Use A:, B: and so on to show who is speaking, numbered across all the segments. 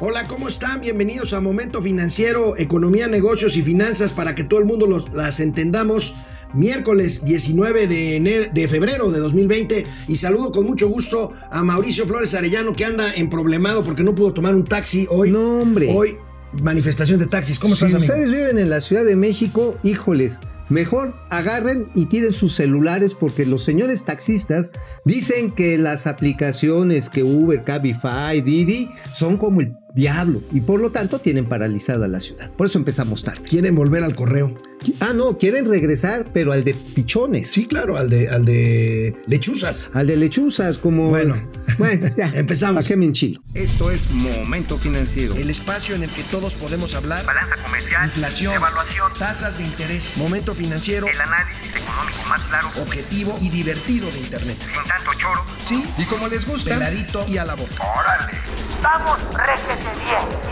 A: Hola, ¿cómo están? Bienvenidos a Momento Financiero, Economía, Negocios y Finanzas para que todo el mundo los, las entendamos. Miércoles 19 de, de febrero de 2020 y saludo con mucho gusto a Mauricio Flores Arellano que anda en problemado porque no pudo tomar un taxi hoy.
B: No, hombre.
A: Hoy, manifestación de taxis. ¿Cómo estás,
B: si
A: amigo?
B: ustedes viven en la Ciudad de México, híjoles, Mejor agarren y tiren sus celulares porque los señores taxistas dicen que las aplicaciones que Uber, Cabify, Didi son como el diablo y por lo tanto tienen paralizada la ciudad. Por eso empezamos tarde.
A: Quieren volver al correo.
B: Ah, no, quieren regresar, pero al de pichones.
A: Sí, claro, al de, al de lechuzas.
B: Al de lechuzas, como.
A: Bueno,
B: bueno ya,
A: empezamos.
B: ¿Para qué me?
C: Esto es Momento Financiero.
A: El espacio en el que todos podemos hablar.
D: Balanza comercial,
A: inflación,
D: evaluación,
A: tasas de interés. Momento Financiero.
D: El análisis económico más claro,
A: objetivo y divertido de Internet.
D: Sin tanto choro.
A: Sí.
C: Y como les gusta.
A: Peladito y a la boca.
D: Órale. Vamos, réjete.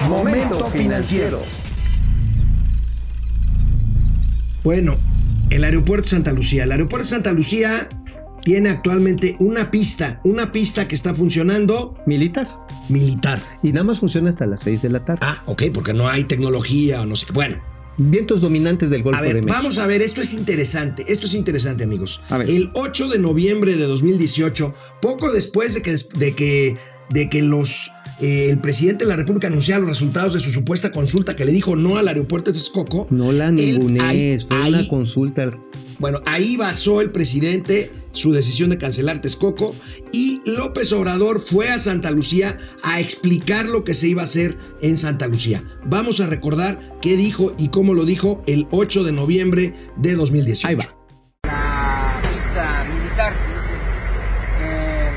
B: Momento Financiero.
A: Bueno, el aeropuerto de Santa Lucía. El aeropuerto de Santa Lucía tiene actualmente una pista, una pista que está funcionando.
B: Militar.
A: Militar.
B: Y nada más funciona hasta las 6 de la tarde.
A: Ah, ok, porque no hay tecnología o no sé qué. Bueno.
B: Vientos dominantes del Golfo
A: a ver,
B: de México.
A: Vamos a ver, esto es interesante, esto es interesante amigos. El 8 de noviembre de 2018, poco después de que, de que, de que los eh, el presidente de la República anunciara los resultados de su supuesta consulta que le dijo no al aeropuerto de Texcoco.
B: No la ningunees, fue ahí, una consulta.
A: Bueno, ahí basó el presidente su decisión de cancelar Texcoco y López Obrador fue a Santa Lucía a explicar lo que se iba a hacer en Santa Lucía. Vamos a recordar qué dijo y cómo lo dijo el 8 de noviembre de 2018.
B: Ahí va.
E: La pista militar eh,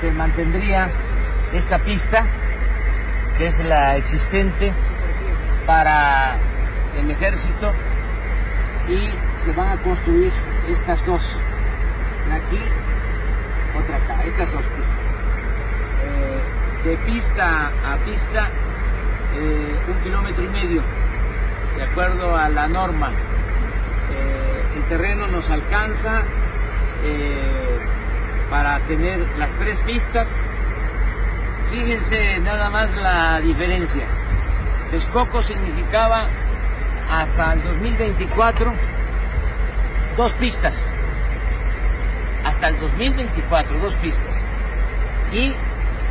E: se mantendría esta pista, que es la existente para el ejército, y se van a construir estas dos, una aquí, otra acá, estas dos pistas. Eh, de pista a pista, eh, un kilómetro y medio, de acuerdo a la norma. Eh, el terreno nos alcanza para tener las tres pistas Fíjense nada más la diferencia. Texcoco significaba hasta el 2024 dos pistas. Hasta el 2024 dos pistas. Y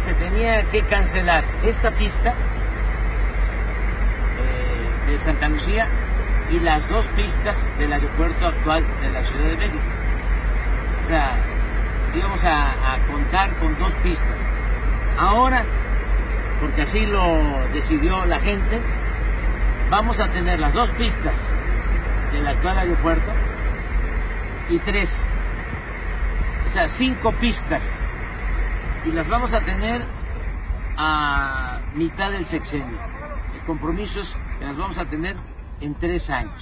E: se tenía que cancelar esta pista eh, de Santa Lucía y las dos pistas del aeropuerto actual de la Ciudad de México. O sea, íbamos a, a contar con dos pistas. Ahora, porque así lo decidió la gente, vamos a tener las dos pistas del actual aeropuerto y tres, o sea, cinco pistas. Y las vamos a tener a mitad del sexenio. El compromiso es que las vamos a tener en tres años.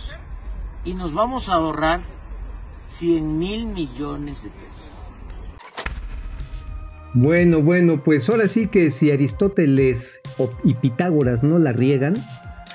E: Y nos vamos a ahorrar 100 mil millones de pesos.
B: Bueno, bueno, pues ahora sí que si Aristóteles y Pitágoras no la riegan.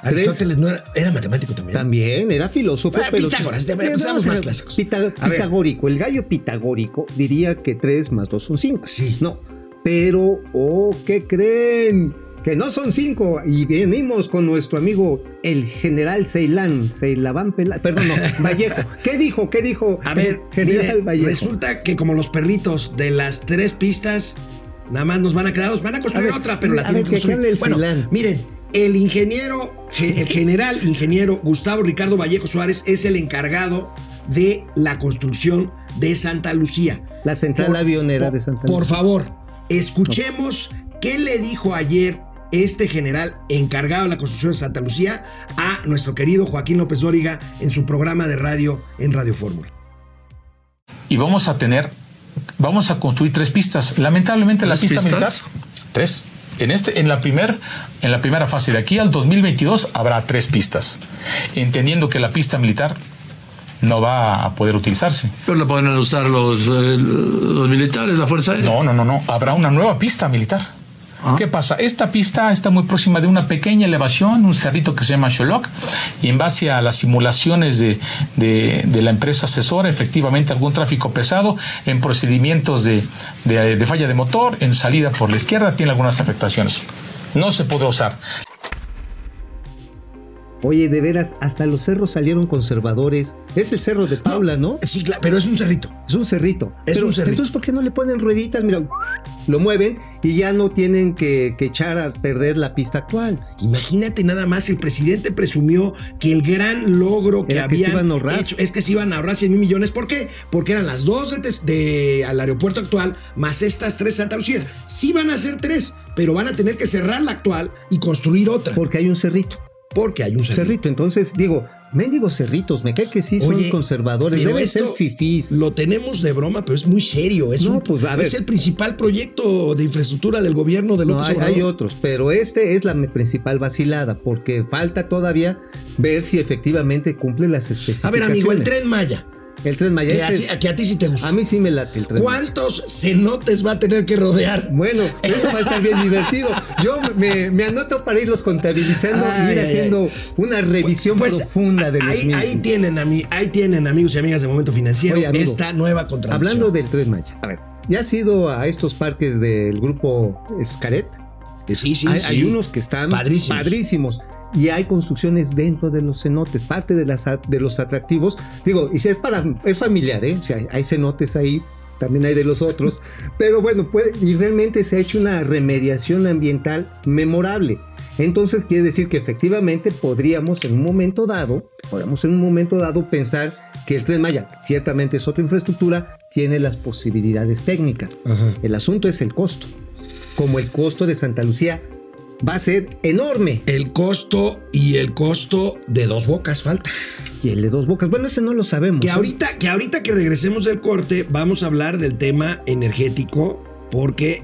A: Aristóteles no era, era, matemático también.
B: También, era filósofo.
A: Ah, pero Pitágoras, ya empezamos más clásicos.
B: Pita, pitagórico, el gallo pitagórico diría que 3 más 2 son 5.
A: Sí.
B: No, pero, oh, ¿qué creen? Que no son 5 y venimos con nuestro amigo el general Ceilán, Ceilán Pela, perdón, no, Vallejo. ¿Qué dijo? ¿Qué dijo?
A: A ver,
B: general
A: mire,
B: Vallejo.
A: resulta que como los perritos de las tres pistas, nada más nos van a quedar, nos van a construir
B: a ver,
A: otra, pero la tienen que
B: que
A: construir. bueno, miren, el ingeniero, el general ingeniero Gustavo Ricardo Vallejo Suárez es el encargado de la construcción de Santa Lucía.
B: La central
A: Por-
B: avionera
A: por-
B: de Santa Lucía.
A: Por favor, escuchemos qué le dijo ayer este general encargado de la construcción de Santa Lucía a nuestro querido Joaquín López Dóriga en su programa de radio en Radio Fórmula.
F: y vamos a tener, vamos a construir tres pistas. Lamentablemente la
G: ¿Tres
F: pista
G: pistas?
F: militar, tres. En este, en la primer, en la primera fase de aquí al 2022 habrá tres pistas, entendiendo que la pista militar no va a poder utilizarse.
G: Pero lo pueden usar los, eh, los militares, la Fuerza Aérea.
F: No, no, no, no. Habrá una nueva pista militar.
G: Ah.
F: ¿Qué pasa? Esta pista está muy próxima de una pequeña elevación, un cerrito que se llama Xoloc, y en base a las simulaciones de, de- de la empresa asesora, efectivamente algún tráfico pesado en procedimientos de, de- falla de motor, en salida por la izquierda, tiene algunas afectaciones. no se podrá usar.
B: Oye, de veras, hasta los cerros salieron conservadores. Es el cerro de Paula, ¿no?
A: Sí, claro, pero es un cerrito.
B: Es un cerrito.
A: Es
B: Pero,
A: un cerrito.
B: Entonces, ¿por qué no le ponen rueditas? Mira, lo mueven y ya no tienen que, que echar a perder la pista actual.
A: Imagínate nada más, el presidente presumió que el gran logro que
B: Era que se iban a ahorrar.
A: hecho es que se iban a ahorrar 100 mil millones. ¿Por qué? Porque eran las dos de- al aeropuerto actual más estas tres Santa Lucía. Sí van a ser tres, pero van a tener que cerrar la actual y construir otra.
B: Porque hay un cerrito.
A: Porque hay un cerrito.
B: Cerrito. Entonces, digo, mendigos cerritos, me cae que sí son
A: Oye,
B: conservadores. Deben ser fifís.
A: Lo tenemos de broma, pero es muy serio. Es,
B: No,
A: un-
B: pues, a ver.
A: es el principal proyecto de infraestructura del gobierno de
B: No,
A: López
B: hay,
A: Obrador.
B: hay otros, pero este es la principal vacilada, porque falta todavía ver si efectivamente cumple las
A: A
B: especificaciones.
A: ver, amigo, el tren Maya.
B: El tren Maya.
A: Que a,
B: es-
A: que a ti sí te gusta.
B: a mí sí me late el Maya.
A: ¿Cuántos cenotes va a tener que rodear?
B: Bueno, eso va a estar bien divertido. Yo me, me anoto para irlos contabilizando
A: Ay,
B: y ir
A: ay,
B: haciendo una revisión
A: Pues,
B: profunda de los
A: ahí,
B: mismos.
A: ahí tienen, ami- ahí tienen, amigos y amigas de Momento Financiero,
B: Oye, amigo,
A: esta nueva contratación.
B: Hablando del tren Maya, a ver, ¿ya has ido a estos parques del grupo Scaret?
A: Sí, sí,
B: hay,
A: sí.
B: hay unos que están
A: Padrísimos.
B: padrísimos. Y hay construcciones dentro de los cenotes, parte de, las, de los atractivos. Digo, y si es para, es familiar, ¿eh? O sea, hay, hay cenotes ahí, también hay de los otros. pero bueno, puede, y realmente se ha hecho una remediación ambiental memorable. Entonces quiere decir que efectivamente podríamos en un momento dado, podríamos en un momento dado pensar que el tren Maya, ciertamente es otra infraestructura, tiene las posibilidades técnicas.
A: Ajá.
B: El asunto es el costo. Como el costo de Santa Lucía va a ser enorme.
A: El costo y el costo de dos bocas falta.
B: Y el de dos bocas, bueno, ese no lo sabemos.
A: Que
B: ¿eh?
A: ahorita, que ahorita que regresemos del corte, vamos a hablar del tema energético, porque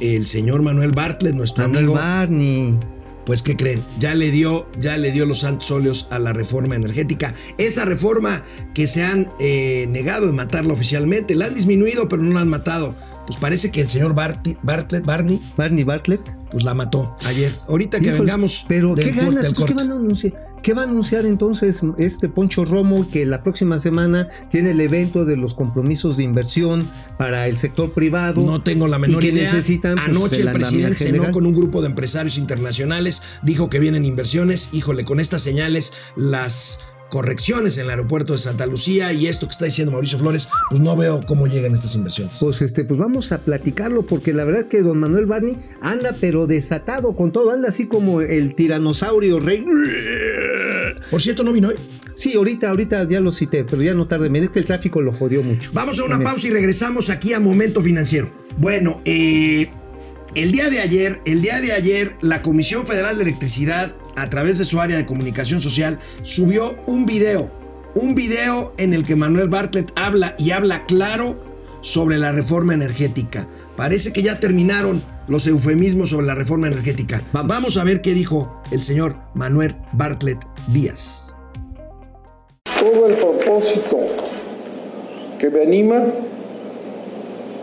A: el señor Manuel Bartlett, nuestro
B: Manuel
A: amigo,
B: Barney.
A: pues ¿qué creen? Ya le dio, ya le dio los santos óleos a la reforma energética. Esa reforma que se han eh, negado de matarla oficialmente, la han disminuido, pero no la han matado. Pues parece que el señor Barti- Bartlett, Barney,
B: Barney Bartlett.
A: pues la mató ayer. Ahorita que vengamos
B: Pero
A: del
B: qué ganas,
A: del
B: pues, ¿qué van a anunciar? ¿Qué va a anunciar entonces este Poncho Romo que la próxima semana tiene el evento de los compromisos de inversión para el sector privado?
A: No tengo la menor
B: y que
A: idea.
B: necesitan pues,
A: Anoche
B: el
A: el presidente cenó con un grupo de empresarios internacionales, dijo que vienen inversiones. Híjole, con estas señales, las correcciones en el aeropuerto de Santa Lucía y esto que está diciendo Mauricio Flores, pues no veo cómo llegan estas inversiones.
B: Pues este, pues vamos a platicarlo, porque la verdad que don Manuel Barney anda pero desatado con todo, anda así como el tiranosaurio rey.
A: Por cierto, no vino hoy.
B: Sí, ahorita, ahorita ya lo cité, pero ya no tarde, me es que el tráfico lo jodió mucho.
A: Vamos a una
B: También.
A: pausa y regresamos aquí a Momento Financiero. Bueno, eh, el día de ayer, el día de ayer, la Comisión Federal de Electricidad, a través de su área de comunicación social, subió un video. Un video en el que Manuel Bartlett habla y habla claro sobre la reforma energética. Parece que ya terminaron los eufemismos sobre la reforma energética.
B: Vamos.
A: A ver qué dijo el señor Manuel Bartlett Díaz.
H: Todo el propósito que me anima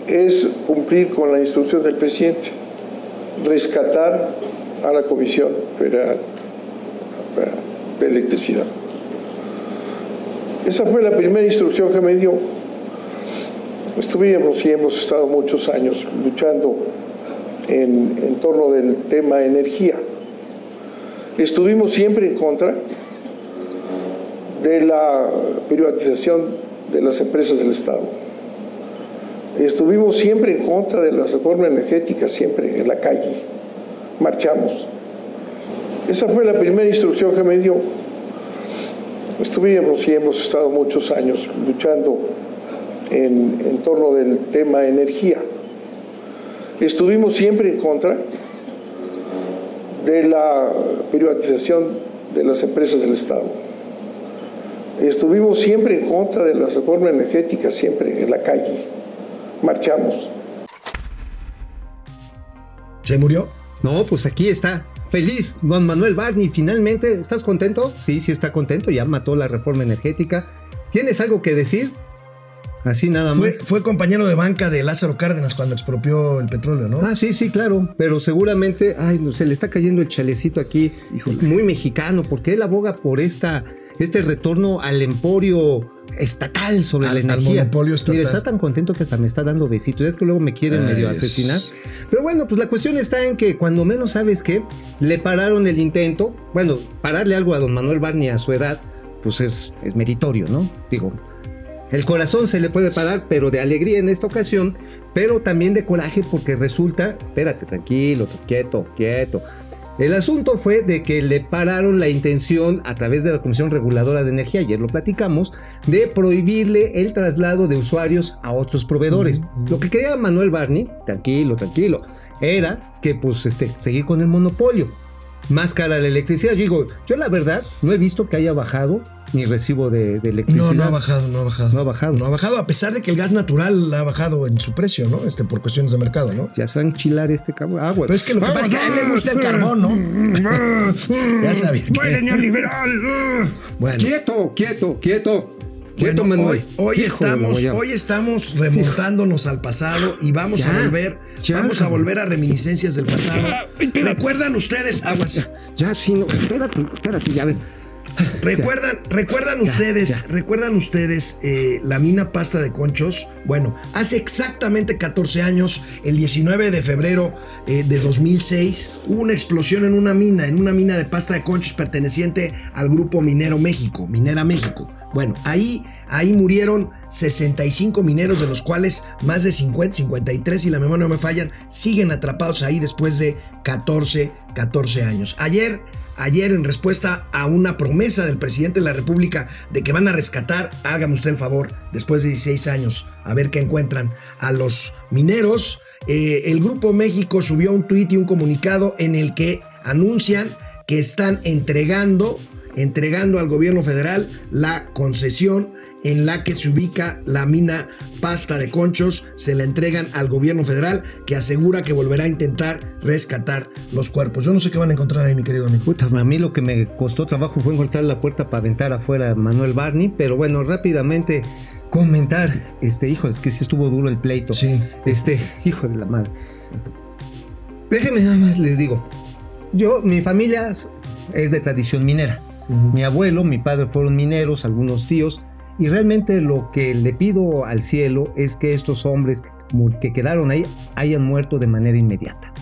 H: es cumplir con la instrucción del presidente, rescatar a la Comisión Federal de Electricidad. Esa fue la primera instrucción que me dio. Estuvimos y hemos estado muchos años luchando en, torno del tema energía. Estuvimos siempre en contra de la privatización de las empresas del Estado. Estuvimos siempre en contra de la reforma energética, siempre en la calle. Marchamos. Esa fue la primera instrucción que me dio. Estuvimos y hemos estado muchos años luchando en, en torno del tema energía. Estuvimos siempre en contra de la privatización de las empresas del Estado. Estuvimos siempre en contra de la reforma energética, siempre en la calle. Marchamos.
A: ¿Se murió?
B: No, pues aquí está. Feliz, don Manuel Barney. Finalmente, ¿estás contento? Sí, sí está contento. Ya mató la reforma energética. ¿Tienes algo que decir? Así nada más.
A: Fue, fue compañero de banca de Lázaro Cárdenas cuando expropió el petróleo, ¿no?
B: Ah, sí, sí, claro. Pero seguramente, ay, no, se le está cayendo el chalecito aquí.
A: Híjole.
B: Muy mexicano, porque él aboga por esta este retorno al emporio estatal sobre
A: Al-
B: la
A: al
B: energía.
A: monopolio estatal.
B: Mira, está tan contento que hasta me está dando besitos. Es que luego me quieren
A: Ay,
B: medio
A: es-
B: asesinar. Pero bueno, pues la cuestión está en que cuando menos sabes que le pararon el intento, bueno, pararle algo a don Manuel Barney a su edad, pues es, es meritorio, ¿no? Digo, el corazón se le puede parar, pero de alegría en esta ocasión, pero también de coraje porque resulta, espérate, tranquilo, quieto, quieto. El asunto fue de que le pararon la intención a través de la Comisión Reguladora de Energía, ayer lo platicamos, de prohibirle el traslado de usuarios a otros proveedores. Lo que quería Manuel Barney, tranquilo, tranquilo, era que pues este, seguir con el monopolio. Más cara la electricidad. Yo digo, yo la verdad no he visto que haya bajado mi recibo de, de electricidad.
A: No, no ha bajado, no ha bajado.
B: No ha bajado.
A: No ha bajado, a pesar de que el gas natural ha bajado en su precio, ¿no? Este, por cuestiones de mercado, ¿no?
B: Ya se va a enchilar este cabrón. Agua.
A: Pero es que lo que pasa es que a él le gusta el carbón, ¿no? ya sabía. que- Bueno,
B: Quieto, quieto, quieto.
A: bueno,
B: Quieto, Manuel.
A: hoy, estamos, hoy estamos remontándonos al pasado y vamos a volver,
B: ya.
A: vamos a volver a reminiscencias del pasado. ¿Recuerdan ustedes, aguas?
B: Ya, sí, no. Espérate, espérate, ya ven.
A: ¿Recuerdan, recuerdan ustedes,
B: ya.
A: recuerdan ustedes eh, la mina pasta de conchos? Bueno, hace exactamente 14 años, el 19 de febrero eh, de 2006, hubo una explosión en una mina, en una mina de pasta de conchos perteneciente al grupo Minero México, Minera México. Bueno, ahí, ahí murieron 65 mineros, de los cuales más de 50, 53, si la memoria no me fallan, siguen atrapados ahí después de 14, 14 años. Ayer Ayer, en respuesta a una promesa del presidente de la República de que van a rescatar, hágame usted el favor, después de 16 años, a ver qué encuentran a los mineros, eh, el Grupo México subió un tuit y un comunicado en el que anuncian que están entregando, entregando al gobierno federal la concesión en la que se ubica la mina pasta de conchos, se la entregan al gobierno federal que asegura que volverá a intentar rescatar los cuerpos. Yo no sé qué van a encontrar ahí, mi querido amigo.
B: Puta, a mí lo que me costó trabajo fue encontrar la puerta para aventar afuera a Manuel Barney, pero bueno, rápidamente comentar, este, hijo, es que sí estuvo duro el pleito.
A: Sí.
B: Este, hijo de la madre. Déjenme nada más les digo. Yo, mi familia es de tradición minera. Mi abuelo, mi padre fueron mineros, algunos tíos, y realmente lo que le pido al cielo es que estos hombres que, quedaron ahí hayan muerto de manera inmediata.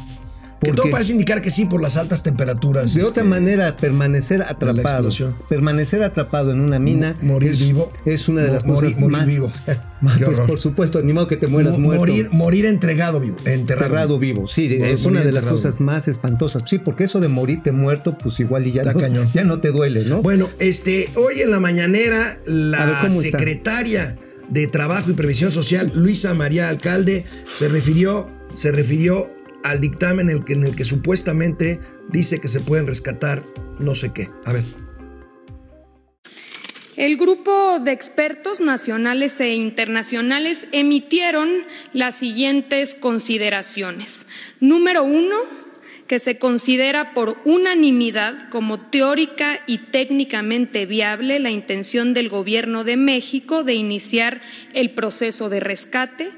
A: Que todo
B: Porque-
A: parece indicar que sí por las altas temperaturas.
B: de
A: este,
B: otra manera, permanecer atrapado, permanecer atrapado en una mina,
A: Mo- morir
B: es,
A: vivo.
B: es una de las
A: morir,
B: cosas
A: morir
B: más,
A: vivo.
B: más-
A: Qué
B: por supuesto, ni modo que te mueras muerto,
A: morir, morir entregado vivo. Enterrado.
B: enterrado vivo. Sí,
A: Morir-
B: es una de las cosas más espantosas. Sí, porque eso de morirte muerto, pues igual y ya, no,
A: cañón.
B: ya no te duele, ¿no?
A: Bueno, este, hoy en la mañanera,
B: ver,
A: la secretaria de Trabajo y Previsión Social, Luisa María Alcalde, se refirió, se refirió al dictamen en el que, supuestamente dice que se pueden rescatar no sé qué. A ver.
I: El grupo de expertos nacionales e internacionales emitieron las siguientes consideraciones. Número uno, que se considera por unanimidad como teórica y técnicamente viable la intención del Gobierno de México de iniciar el proceso de rescate.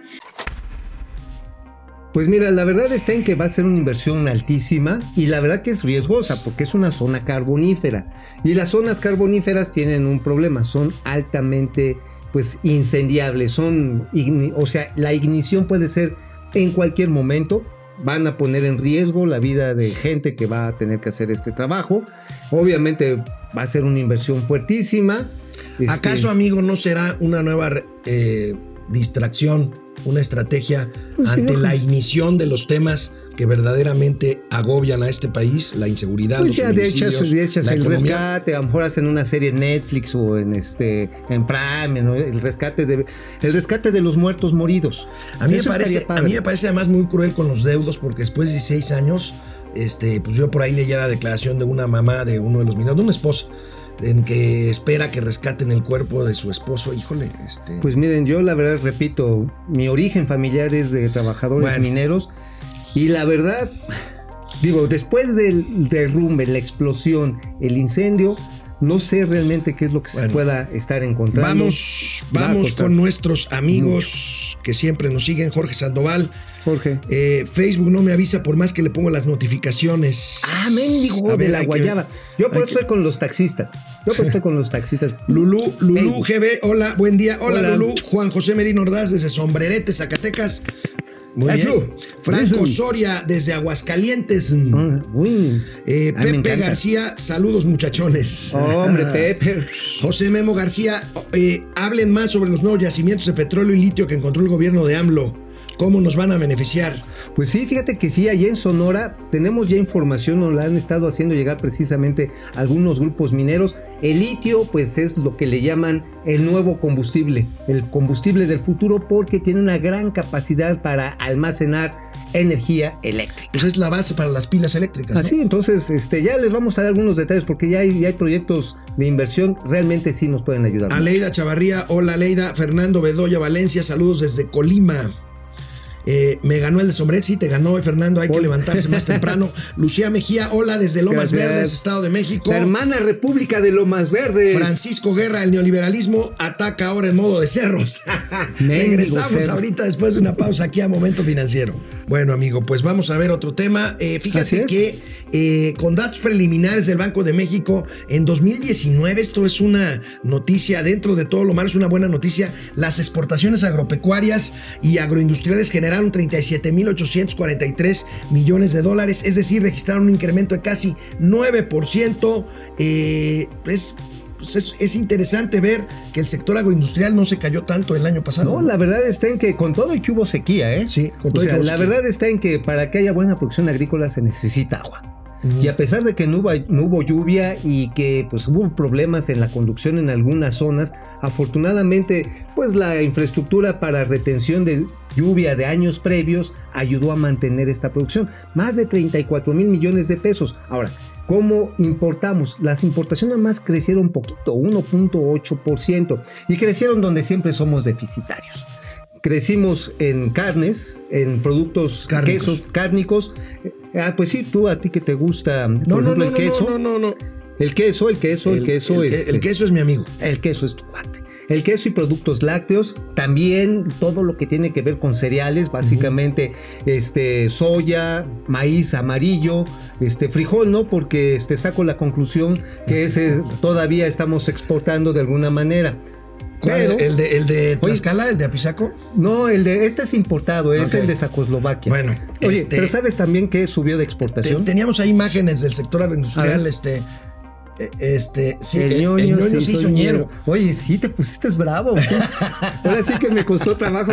B: Pues mira, la verdad está en que va a ser una inversión altísima y la verdad que es riesgosa porque es una zona carbonífera. Y las zonas carboníferas tienen un problema, son altamente pues incendiables, son o sea, la ignición puede ser en cualquier momento, van a poner en riesgo la vida de gente que va a tener que hacer este trabajo. Obviamente va a ser una inversión fuertísima. Este,
A: ¿Acaso, amigo, no será una nueva eh, distracción, una estrategia
B: Pues
A: ante la ignición de los temas que verdaderamente agobian a este país? La inseguridad,
B: Pues
A: los
B: ya de
A: feminicidios,
B: de el
A: economía.
B: rescate, a lo mejor hacen una serie en Netflix o en este en Prime, ¿no? el rescate de el rescate de los muertos moridos.
A: A mí, me parece, a mí me parece además muy cruel con los deudos porque después de 16 años, este, pues yo por ahí leía la declaración de una mamá de uno de los mineros, de una esposa, en que espera que rescaten el cuerpo de su esposo. Híjole, este.
B: Pues miren, yo la verdad repito, mi origen familiar es de trabajadores
A: Bueno.
B: mineros y la verdad digo, después del derrumbe, la explosión, el incendio, no sé realmente qué es lo que se pueda estar encontrando.
A: Vamos, vamos con nuestros amigos que siempre nos siguen. Jorge Sandoval,
B: Jorge.
A: eh, Facebook no me avisa por más que le pongo las notificaciones.
B: Ah, mendigo de
A: ver,
B: la
A: que-
B: guayaba. Yo por eso
A: que-
B: estoy con los taxistas. Yo pues estoy con los taxistas.
A: Lulú, Lulú
B: Hey.
A: GB, hola, buen día. Hola,
B: Hola.
A: Lulú. Juan José Medina Ordaz desde Sombrerete, Zacatecas. Muy bien. Franco. Soria desde Aguascalientes.
B: Ah, uy.
A: Eh,
B: Ay,
A: Pepe. García, saludos muchachones.
B: Hombre, Pepe.
A: José Memo García, eh, hablen más sobre los nuevos yacimientos de petróleo y litio que encontró el gobierno de AMLO. ¿Cómo nos van a beneficiar?
B: Pues sí, fíjate que sí, allá en Sonora tenemos ya información, nos la han estado haciendo llegar precisamente algunos grupos mineros. El litio, pues es lo que le llaman el nuevo combustible, el combustible del futuro, porque tiene una gran capacidad para almacenar energía eléctrica.
A: Pues es la base para las pilas eléctricas. ¿no?
B: Así, entonces, este, ya les vamos a dar algunos detalles porque ya hay, ya hay proyectos de inversión, realmente sí nos pueden ayudar.
A: Aleida Chavarría, hola Aleida. Fernando Bedoya Valencia, saludos desde Colima. Eh, me ganó el de Sombret, sí, te ganó, eh, Fernando, hay que levantarse más temprano. Lucía Mejía, hola desde Lomas
B: Gracias.
A: Verdes, Estado de México.
B: La hermana República de Lomas Verdes.
A: Francisco Guerra, el neoliberalismo ataca ahora en modo de cerros. Regresamos
B: cerro.
A: ahorita después de una pausa aquí a Momento Financiero. Bueno, amigo, pues vamos a ver otro tema. Eh, fíjate
B: es.
A: que eh, con datos preliminares del Banco de México, en 2019, esto es una noticia, dentro de todo lo malo, es una buena noticia. Las exportaciones agropecuarias y agroindustriales generaron 37.843 millones de dólares, es decir, registraron un incremento de casi 9%. Eh, es pues es, es interesante ver que el sector agroindustrial no se cayó tanto el año pasado.
B: No, la verdad está en que con todo y que hubo sequía, ¿eh?
A: Sí, con todo
B: O
A: y
B: sea,
A: que hubo
B: la verdad está en que para que haya buena producción agrícola se necesita agua. Y a pesar de que no hubo, no hubo lluvia y que pues hubo problemas en la conducción en algunas zonas, afortunadamente pues la infraestructura para retención de lluvia de años previos ayudó a mantener esta producción. Más de 34 mil millones de pesos. Ahora, ¿cómo importamos? Las importaciones más crecieron poquito, 1.8%. Y crecieron donde siempre somos deficitarios. Crecimos en carnes, en productos
A: Cárnicos.
B: quesos cárnicos. Ah, pues sí, tú a ti que te gusta,
A: No,
B: por
A: no,
B: ejemplo,
A: no,
B: el queso.
A: no, no, no.
B: El queso, el queso, el, queso
A: el,
B: es.
A: el queso es mi amigo.
B: El queso es tu cuate. El queso y productos lácteos, también todo lo que tiene que ver con cereales, básicamente este soya, maíz amarillo, este frijol, ¿no? Porque este saco la conclusión que ese todavía estamos exportando de alguna manera.
A: ¿Cuál?
B: Pero-
A: ¿El de, el de
B: Oye,
A: Tlaxcala, el de Apizaco?
B: no, el de este es importado, es el de Sacoslovaquia.
A: Bueno,
B: Oye,
A: este-
B: pero ¿sabes también que subió de
A: Te-
B: exportación?
A: teníamos ahí imágenes del sector agroindustrial, este. Eh, Este, sí,
B: el
A: el,
B: ñoño,
A: el ñoño
B: sí,
A: sí.
B: Oye, sí, te pusiste bravo. Ahora sí que me costó trabajo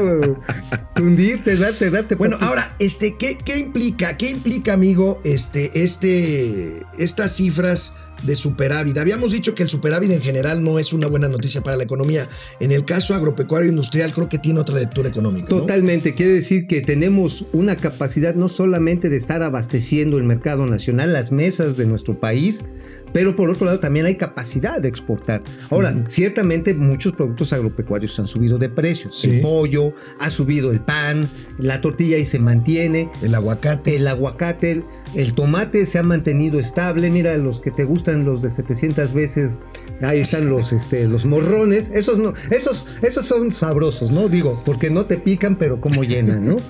B: hundirte, darte, darte.
A: Bueno, ahora, este, ¿qué, qué implica, qué implica, amigo, este, este, estas cifras de superávit? Habíamos dicho que el superávit en general no es una buena noticia para la economía. En el caso agropecuario industrial, creo que tiene otra lectura económica. ¿no?
B: Totalmente, quiere decir que tenemos una capacidad no solamente de estar abasteciendo el mercado nacional, las mesas de nuestro país, pero por otro lado también hay capacidad de exportar. Ahora, ciertamente muchos productos agropecuarios han subido de precio.
A: Sí.
B: El pollo, ha subido el pan, la tortilla y se mantiene,
A: El aguacate.
B: el aguacate, el, el tomate se ha mantenido estable. Mira, los que te gustan los de 700 veces, ahí están los, este, los morrones. Esos no, esos, esos son sabrosos, ¿no? Digo, porque no te pican, pero como llenan, ¿no?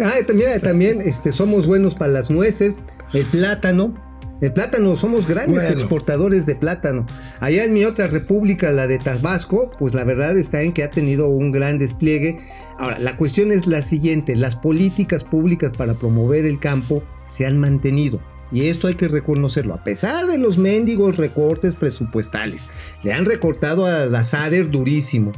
B: Ah, mira, también este, somos buenos para las nueces, el plátano. El plátano, somos grandes
A: Bueno.
B: exportadores de plátano. Allá en mi otra república, la de Tabasco, pues la verdad está en que ha tenido un gran despliegue. Ahora, la cuestión es la siguiente, las políticas públicas para promover el campo se han mantenido. Y esto hay que reconocerlo, a pesar de los mendigos recortes presupuestales. Le han recortado a la SADER durísimo.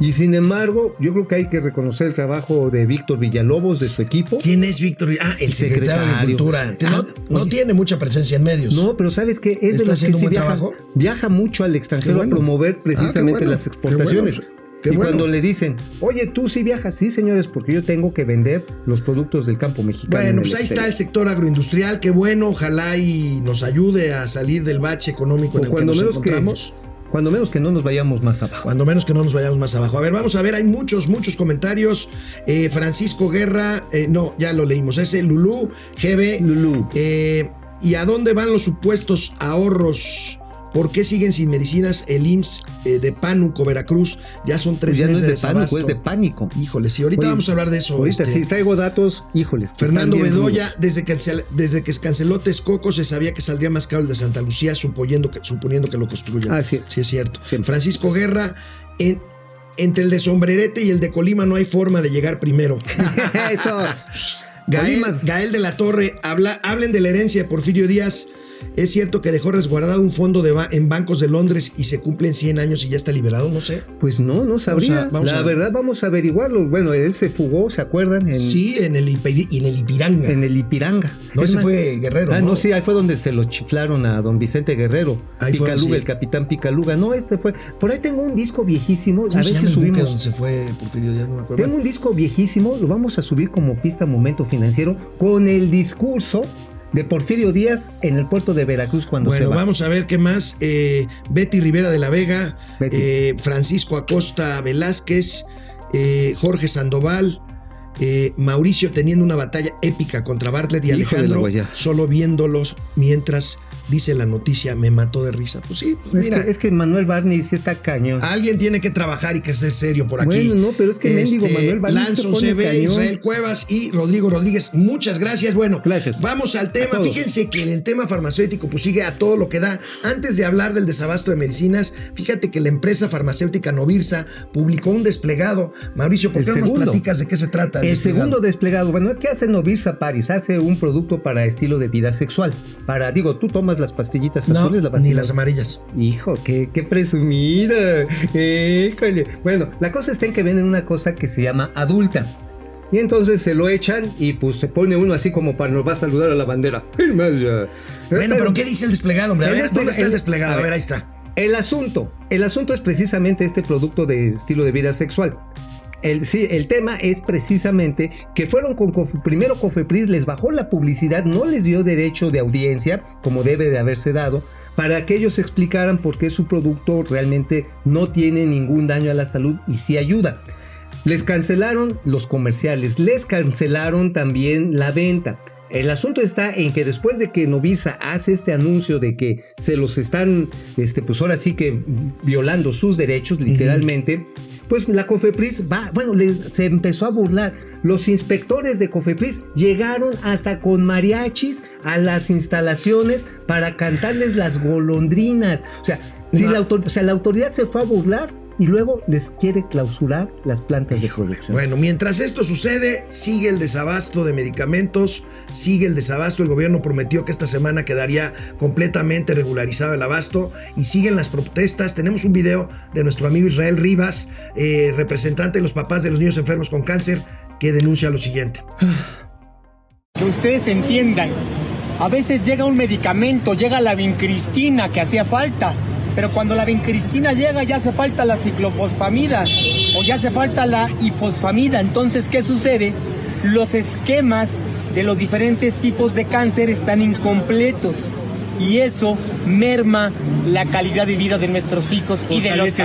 B: Y sin embargo, yo creo que hay que reconocer el trabajo de Víctor Villalobos, de su equipo.
A: ¿Quién es Víctor? Ah, el secretario, de. Cultura. No,
B: Ah,
A: no tiene mucha presencia en medios.
B: No, pero ¿sabes qué? Es
A: ¿Está
B: de los que sí viaja, viaja mucho al extranjero
A: bueno.
B: a promover
A: Ah,
B: precisamente
A: bueno,
B: las
A: qué
B: exportaciones.
A: bueno, qué
B: y cuando le dicen, oye, tú sí viajas, sí, señores, porque yo tengo que vender los productos del campo mexicano. en
A: Bueno, pues ahí está
B: exterior".
A: el sector agroindustrial, qué bueno, ojalá y nos ayude a salir del bache económico en el que
B: cuando
A: nos
B: menos que-
A: encontramos.
B: Cuando menos que no nos vayamos más abajo.
A: Cuando menos que no nos vayamos más abajo. A ver, vamos a ver, hay muchos, muchos comentarios. Eh, Francisco Guerra, eh, no, ya lo leímos, ese Lulú, GB.
B: Lulú.
A: Eh, ¿Y a dónde van los supuestos ahorros ¿Por qué siguen sin medicinas el IMSS eh, de Pánuco, Veracruz? Ya son tres
B: Pues no
A: meses
B: es
A: de
B: de pánico,
A: desabasto.
B: es de pánico.
A: Híjole, sí, ahorita
B: Oye,
A: vamos a hablar de eso.
B: Ahorita
A: este,
B: si traigo datos, híjoles.
A: Fernando Bedoya, desde que, desde que se canceló Texcoco, se sabía que saldría más caro el de Santa Lucía, suponiendo que, suponiendo que lo construyan.
B: Así es.
A: Sí, es cierto.
B: Siempre.
A: Francisco Guerra, en- entre el de Sombrerete y el de Colima no hay forma de llegar primero.
B: Eso.
A: Gael de la Torre, habla, hablen de la herencia de Porfirio Díaz. Es cierto que dejó resguardado un fondo de ba- en bancos de Londres y se cumplen 100 años y ya está liberado, no sé.
B: Pues no, no sabría.
A: a- vamos
B: la
A: a-
B: verdad, vamos a averiguarlo. Bueno, él se fugó, ¿se acuerdan? En,
A: Sí, en el, en el Ipiranga.
B: en el Ipiranga.
A: no,
B: Es
A: ese
B: más-
A: fue Guerrero.
B: Ah, no, sí, ahí fue donde se lo chiflaron a don Vicente Guerrero.
A: Ahí fue,
B: Picaluga,
A: sí.
B: el capitán Picaluga. No, este fue. Por ahí tengo un disco viejísimo.
A: ¿Cómo
B: a
A: se llama el buque
B: subimos.
A: donde se fue Porfirio Díaz? No me acuerdo.
B: Tengo un disco viejísimo, lo vamos a subir como pista momento financiero con el discurso de Porfirio Díaz en el puerto de Veracruz cuando se
A: Bueno,
B: va.
A: vamos a ver qué más. Eh, Betty Rivera de la Vega, eh, Francisco Acosta Velázquez, eh, Jorge Sandoval, eh, Mauricio teniendo una batalla épica contra Bartlett y
B: Hijo
A: Alejandro, solo viéndolos mientras dice la noticia, me mató de risa. Pues sí, pues
B: es,
A: mira,
B: que, es que Manuel Barney sí está cañón.
A: alguien tiene que trabajar y que sea serio por aquí.
B: Bueno, no, pero es que mendigo Manuel Barney pone
A: CB. Israel Cuevas y Rodrigo Rodríguez, muchas gracias. Bueno,
B: Gracias.
A: vamos al tema. Fíjense que el tema farmacéutico pues sigue a todo lo que da. Antes de hablar del desabasto de medicinas, fíjate que la empresa farmacéutica Novirsa publicó un desplegado. Mauricio, ¿por qué no nos platicas de qué se trata?
B: El
A: desplegado?
B: segundo desplegado, bueno, ¿qué hace Novirsa Paris? Hace un producto para estilo de vida sexual. Para, digo, tú tomas las pastillitas
A: No,
B: azules, la
A: ni las amarillas.
B: Hijo, qué, qué presumida. Híjole. Bueno, la cosa está en que venden una cosa que se llama adulta. Y entonces se lo echan y pues se pone uno así como para nos va a saludar a la bandera.
A: Bueno, pero ¿qué dice el desplegado, hombre? A ver, ¿dónde está el desplegado?
B: a
A: ver. ahí está.
B: El asunto, el asunto es precisamente este producto de estilo de vida sexual. El, sí, el tema es precisamente que fueron con primero Cofepris les bajó la publicidad, no les dio derecho de audiencia como debe de haberse dado para que ellos explicaran por qué su producto realmente no tiene ningún daño a la salud y sí ayuda. Les cancelaron los comerciales, les cancelaron también la venta. El asunto está en que después de que Novirsa hace este anuncio de que se los están, este, pues ahora sí que violando sus derechos, literalmente, pues la Cofepris va, bueno, les, se empezó a burlar. Los inspectores de Cofepris llegaron hasta con mariachis a las instalaciones para cantarles las golondrinas. O sea, si la, o sea, la autoridad se fue a burlar y luego les quiere clausurar las plantas de producción.
A: Bueno, mientras esto sucede, sigue el desabasto de medicamentos, sigue el desabasto. El gobierno prometió que esta semana quedaría completamente regularizado el abasto y siguen las protestas. Tenemos un video de nuestro amigo Israel Rivas, eh, representante de los papás de los niños enfermos con cáncer, que denuncia lo siguiente.
J: Que ustedes entiendan, a veces llega un medicamento, llega la vincristina que hacía falta, pero cuando la vincristina llega ya hace falta la ciclofosfamida o ya hace falta la ifosfamida. Entonces, ¿qué sucede? Los esquemas de los diferentes tipos de cáncer están incompletos y eso merma la calidad de vida de nuestros hijos y de los.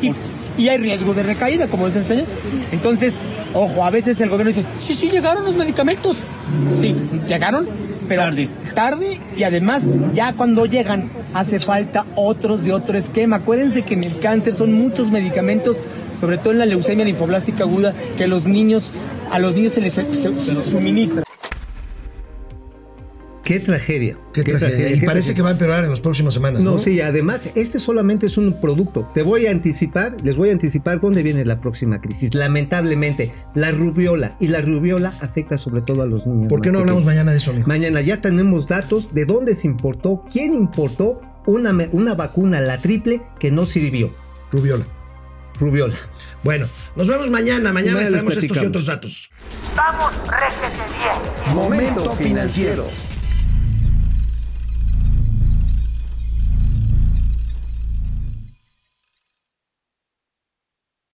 J: Y, y hay riesgo de recaída, como dice el señor. Entonces, ojo, a veces el gobierno dice, sí, sí, llegaron los medicamentos. Sí, llegaron, pero
K: Tarde.
J: tarde y además ya cuando llegan hace falta otros de otro esquema. Acuérdense que en el cáncer son muchos medicamentos, sobre todo en la leucemia linfoblástica aguda, que los niños, a los niños se les se- se suministra.
B: Qué tragedia.
A: Qué, tragedia. Y
B: qué
A: parece que va a empeorar en las próximas semanas. No,
B: No, sí, además, este solamente es un producto. Te voy a anticipar, les voy a anticipar dónde viene la próxima crisis. Lamentablemente, la rubiola. Y la rubiola afecta sobre todo a los niños.
A: ¿Por qué no hablamos
B: pequeños.
A: mañana de eso, mijo?
B: Mañana ya tenemos datos de dónde se importó, quién importó una, una vacuna, la triple, que no sirvió.
A: Rubiola.
B: Rubiola.
A: Bueno, nos vemos mañana. Mañana
B: Mañana
A: les traemos estos y otros datos.
D: Vamos, réjete bien.
C: Momento financiero.